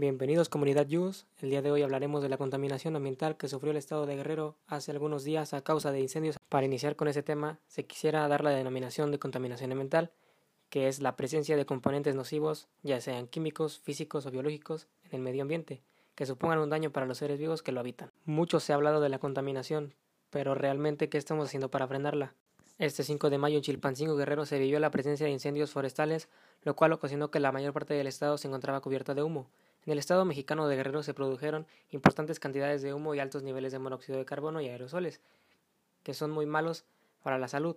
Bienvenidos comunidad Yus. El día de hoy hablaremos de la contaminación ambiental que sufrió el estado de Guerrero hace algunos días a causa de incendios. Para iniciar con ese tema, se quisiera dar la denominación de contaminación ambiental, que es la presencia de componentes nocivos, ya sean químicos, físicos o biológicos, en el medio ambiente, que supongan un daño para los seres vivos que lo habitan. Mucho se ha hablado de la contaminación, pero realmente ¿qué estamos haciendo para frenarla? Este 5 de mayo en Chilpancingo Guerrero se vivió la presencia de incendios forestales, lo cual ocasionó que la mayor parte del estado se encontraba cubierta de humo. En el estado mexicano de Guerrero se produjeron importantes cantidades de humo y altos niveles de monóxido de carbono y aerosoles, que son muy malos para la salud.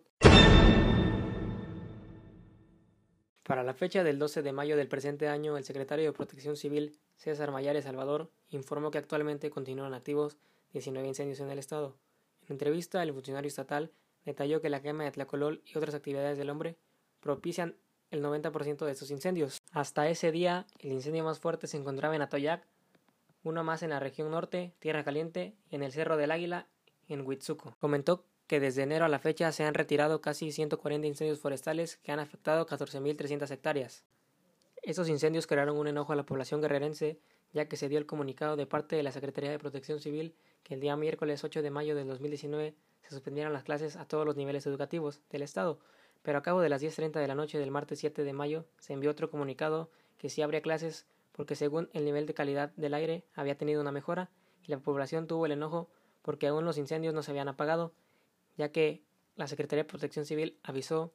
Para la fecha del 12 de mayo del presente año, el secretario de Protección Civil, César Mayares Salvador, informó que actualmente continúan activos 19 incendios en el estado. En entrevista, el funcionario estatal detalló que la quema de tlacolol y otras actividades del hombre propician el 90% de estos incendios. Hasta ese día, el incendio más fuerte se encontraba en Atoyac, uno más en la región norte, Tierra Caliente, y en el Cerro del Águila, en Huitzuco. Comentó que desde enero a la fecha se han retirado casi 140 incendios forestales que han afectado 14.300 hectáreas. Estos incendios crearon un enojo a la población guerrerense, ya que se dio el comunicado de parte de la Secretaría de Protección Civil que el día miércoles 8 de mayo de 2019 se suspendieron las clases a todos los niveles educativos del Estado, pero a cabo de las 10.30 de la noche del martes 7 de mayo se envió otro comunicado que sí habría clases porque según el nivel de calidad del aire había tenido una mejora y la población tuvo el enojo porque aún los incendios no se habían apagado, ya que la Secretaría de Protección Civil avisó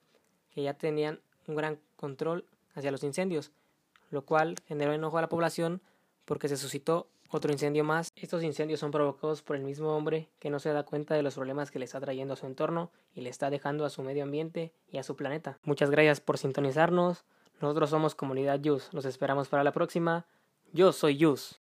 que ya tenían un gran control hacia los incendios, lo cual generó enojo a la población porque se suscitó otro incendio más. Estos incendios son provocados por el mismo hombre que no se da cuenta de los problemas que le está trayendo a su entorno y le está dejando a su medio ambiente y a su planeta. Muchas gracias por sintonizarnos. Nosotros somos Comunidad Yus. Los esperamos para la próxima. Yo soy Yus.